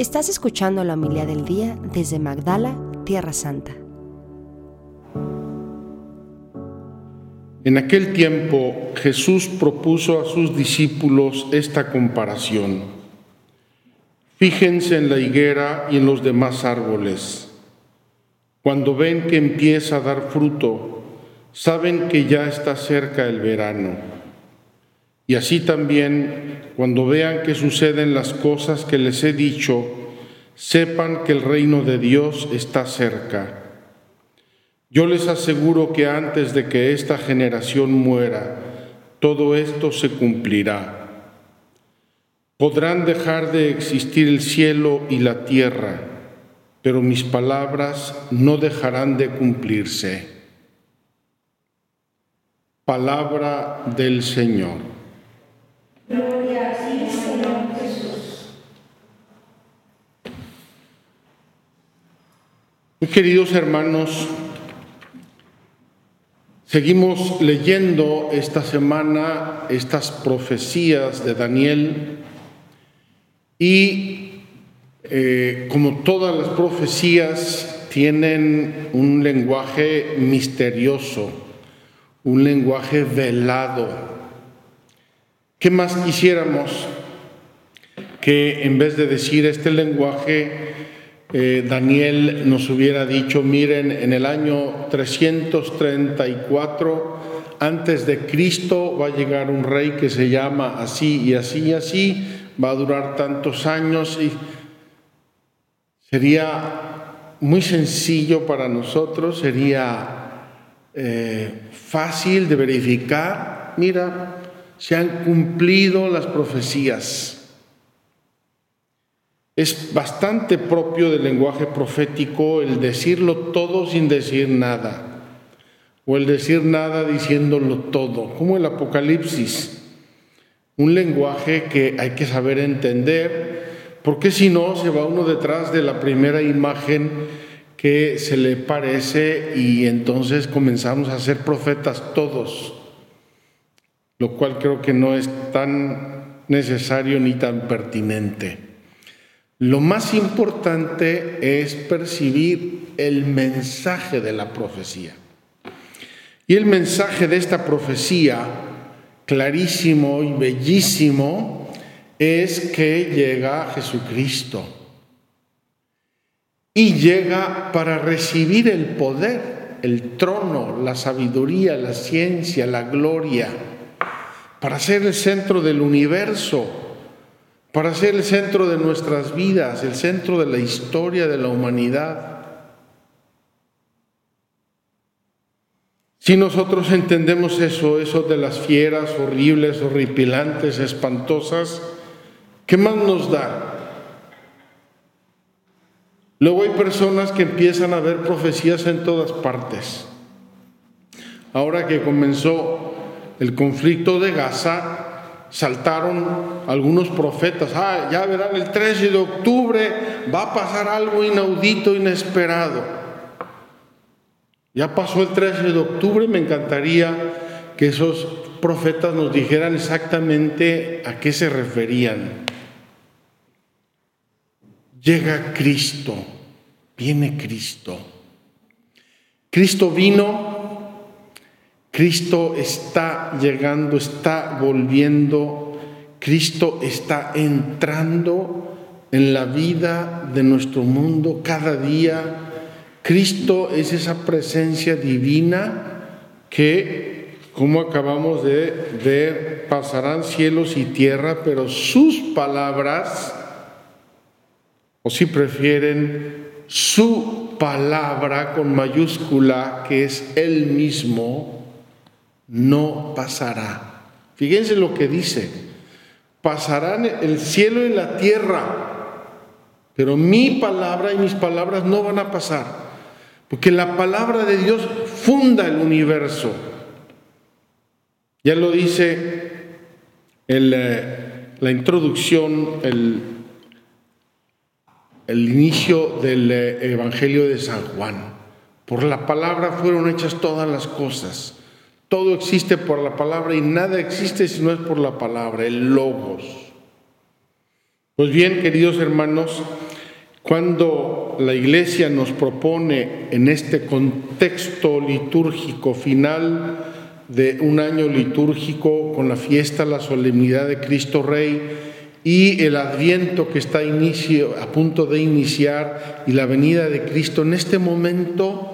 Estás escuchando la humildad del día desde Magdala, Tierra Santa. En aquel tiempo Jesús propuso a sus discípulos esta comparación. Fíjense en la higuera y en los demás árboles. Cuando ven que empieza a dar fruto, saben que ya está cerca el verano. Y así también, cuando vean que suceden las cosas que les he dicho, sepan que el reino de Dios está cerca. Yo les aseguro que antes de que esta generación muera, todo esto se cumplirá. Podrán dejar de existir el cielo y la tierra, pero mis palabras no dejarán de cumplirse. Palabra del Señor. Gloria a ti, Señor Jesús. Mis queridos hermanos, Seguimos leyendo esta semana estas profecías de Daniel y eh, como todas las profecías tienen un lenguaje misterioso, un lenguaje velado. ¿Qué más quisiéramos que en vez de decir este lenguaje eh, Daniel nos hubiera dicho, miren, en el año 334 antes de Cristo va a llegar un rey que se llama así y así y así, va a durar tantos años y sería muy sencillo para nosotros, sería eh, fácil de verificar, mira, se han cumplido las profecías. Es bastante propio del lenguaje profético el decirlo todo sin decir nada, o el decir nada diciéndolo todo, como el Apocalipsis. Un lenguaje que hay que saber entender, porque si no se va uno detrás de la primera imagen que se le parece y entonces comenzamos a ser profetas todos, lo cual creo que no es tan necesario ni tan pertinente. Lo más importante es percibir el mensaje de la profecía. Y el mensaje de esta profecía, clarísimo y bellísimo, es que llega Jesucristo. Y llega para recibir el poder, el trono, la sabiduría, la ciencia, la gloria, para ser el centro del universo para ser el centro de nuestras vidas, el centro de la historia de la humanidad. Si nosotros entendemos eso, eso de las fieras horribles, horripilantes, espantosas, ¿qué más nos da? Luego hay personas que empiezan a ver profecías en todas partes. Ahora que comenzó el conflicto de Gaza, saltaron algunos profetas, ah, ya verán, el 13 de octubre va a pasar algo inaudito, inesperado. Ya pasó el 13 de octubre, me encantaría que esos profetas nos dijeran exactamente a qué se referían. Llega Cristo, viene Cristo. Cristo vino Cristo está llegando, está volviendo, Cristo está entrando en la vida de nuestro mundo cada día. Cristo es esa presencia divina que, como acabamos de ver, pasarán cielos y tierra, pero sus palabras, o si prefieren, su palabra con mayúscula, que es Él mismo, no pasará. Fíjense lo que dice, pasarán el cielo y la tierra, pero mi palabra y mis palabras no van a pasar, porque la palabra de Dios funda el universo. Ya lo dice eh, la introducción, el, el inicio del eh, Evangelio de San Juan. Por la palabra fueron hechas todas las cosas todo existe por la palabra y nada existe si no es por la palabra, el logos. Pues bien, queridos hermanos, Cuando la Iglesia nos propone en este contexto litúrgico final de un año litúrgico con la fiesta, la solemnidad de Cristo Rey y el adviento que está inicio, a punto de iniciar y la venida de Cristo, en este momento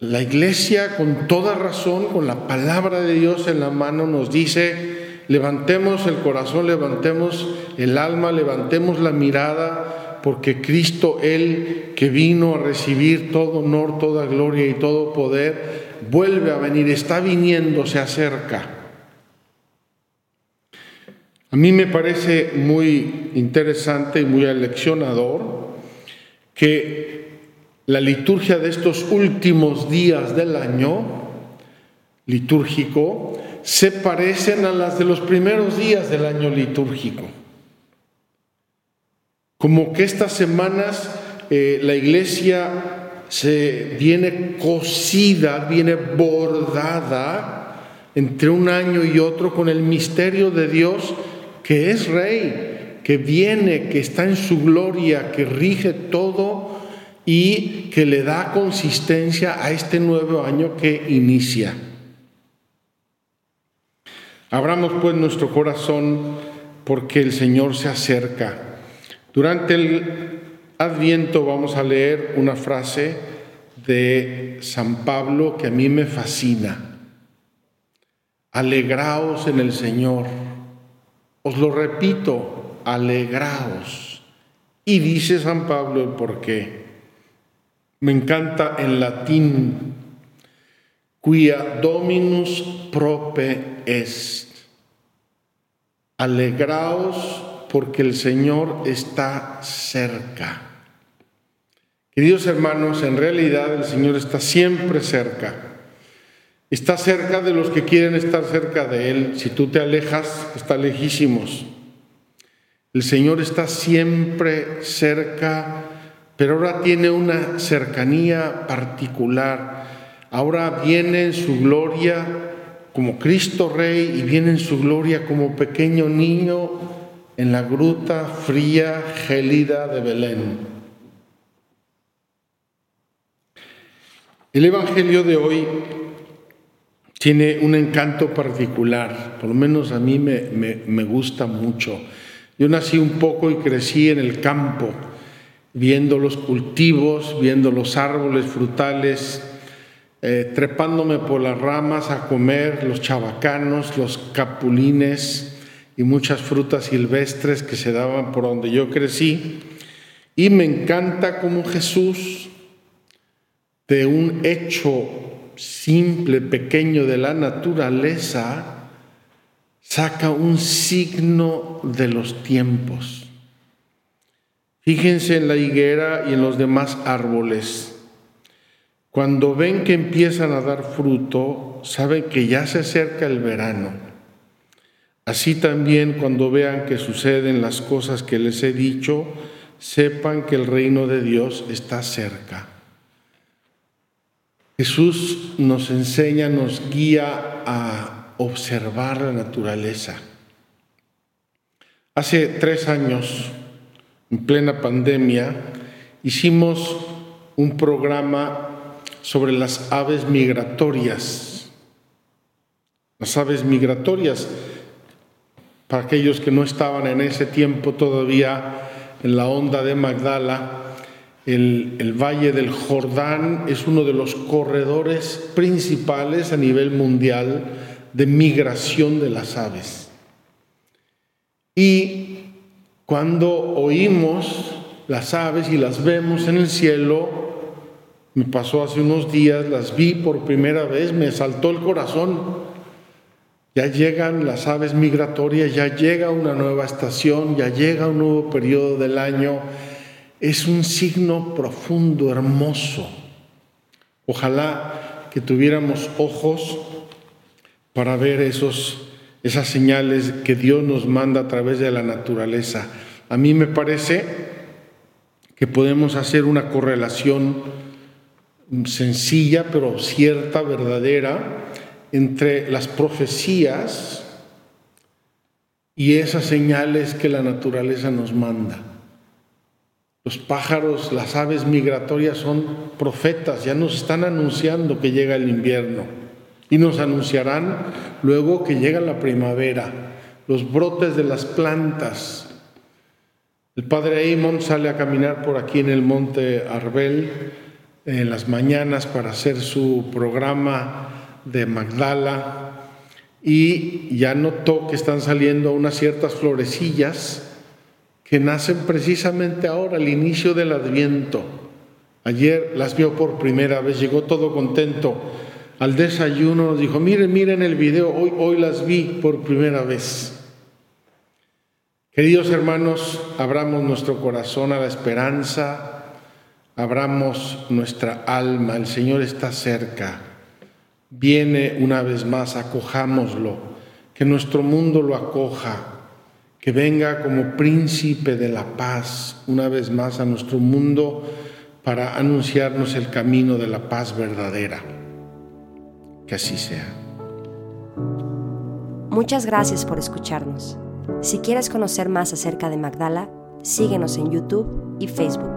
la Iglesia con toda razón, con la palabra de Dios en la mano, nos dice, levantemos el corazón, levantemos el alma, levantemos la mirada, porque Cristo, Él que vino a recibir todo honor, toda gloria y todo poder, vuelve a venir, está viniendo, se acerca. A mí me parece muy interesante y muy aleccionador que la liturgia de estos últimos días del año litúrgico se parecen a las de los primeros días del año litúrgico. Como que estas semanas eh, la iglesia se viene cosida, viene bordada entre un año y otro con el misterio de Dios que es rey, que viene, que está en su gloria, que rige todo y que le da consistencia a este nuevo año que inicia. Abramos pues nuestro corazón porque el Señor se acerca. Durante el Adviento vamos a leer una frase de San Pablo que a mí me fascina. Alegraos en el Señor. Os lo repito, alegraos. Y dice San Pablo el por qué. Me encanta en latín, quia dominus prope est. Alegraos porque el Señor está cerca. Queridos hermanos, en realidad el Señor está siempre cerca. Está cerca de los que quieren estar cerca de Él. Si tú te alejas, está lejísimos. El Señor está siempre cerca, pero ahora tiene una cercanía particular. Ahora viene en su gloria como Cristo Rey y viene en su gloria como pequeño niño en la gruta fría, gélida de Belén. El Evangelio de hoy tiene un encanto particular, por lo menos a mí me, gusta mucho. Yo nací un poco y crecí en el campo, viendo los cultivos, viendo los árboles frutales, eh, trepándome por las ramas a comer los chabacanos, los capulines y muchas frutas silvestres que se daban por donde yo crecí. Y me encanta cómo Jesús de un hecho simple, pequeño de la naturaleza, saca un signo de los tiempos. Fíjense en la higuera y en los demás árboles. Cuando ven que empiezan a dar fruto, saben que ya se acerca el verano. Así también cuando vean que suceden las cosas que les he dicho, sepan que el reino de Dios está cerca. Jesús nos enseña, nos guía a observar la naturaleza. Hace tres años, en plena pandemia, hicimos un programa sobre las aves migratorias. Las aves migratorias, para aquellos que no estaban en ese tiempo todavía en la onda de Magdala, el, Valle del Jordán es uno de los corredores principales a nivel mundial de migración de las aves. Y cuando oímos las aves y las vemos en el cielo, me pasó hace unos días, las vi por primera vez, me saltó el corazón. Ya llegan las aves migratorias, ya llega una nueva estación, ya llega un nuevo periodo del año es un signo profundo, hermoso. Ojalá que tuviéramos ojos para ver esos, esas señales que Dios nos manda a través de la naturaleza. A mí me parece que podemos hacer una correlación sencilla, pero cierta, verdadera, entre las profecías y esas señales que la naturaleza nos manda. Los pájaros, las aves migratorias son profetas, ya nos están anunciando que llega el invierno y nos anunciarán luego que llega la primavera, los brotes de las plantas. El padre Eamon sale a caminar por aquí en el monte Arbel en las mañanas para hacer su programa de Magdala y ya notó que están saliendo unas ciertas florecillas que nacen precisamente ahora, al inicio del Adviento. Ayer las vio por primera vez, llegó todo contento al desayuno, nos dijo, miren, miren el video, hoy, hoy las vi por primera vez. Queridos hermanos, abramos nuestro corazón a la esperanza, abramos nuestra alma, el Señor está cerca, viene una vez más, acojámoslo, que nuestro mundo lo acoja que venga como príncipe de la paz una vez más a nuestro mundo para anunciarnos el camino de la paz verdadera. Que así sea. Muchas gracias por escucharnos. Si quieres conocer más acerca de Magdala, síguenos en YouTube y Facebook.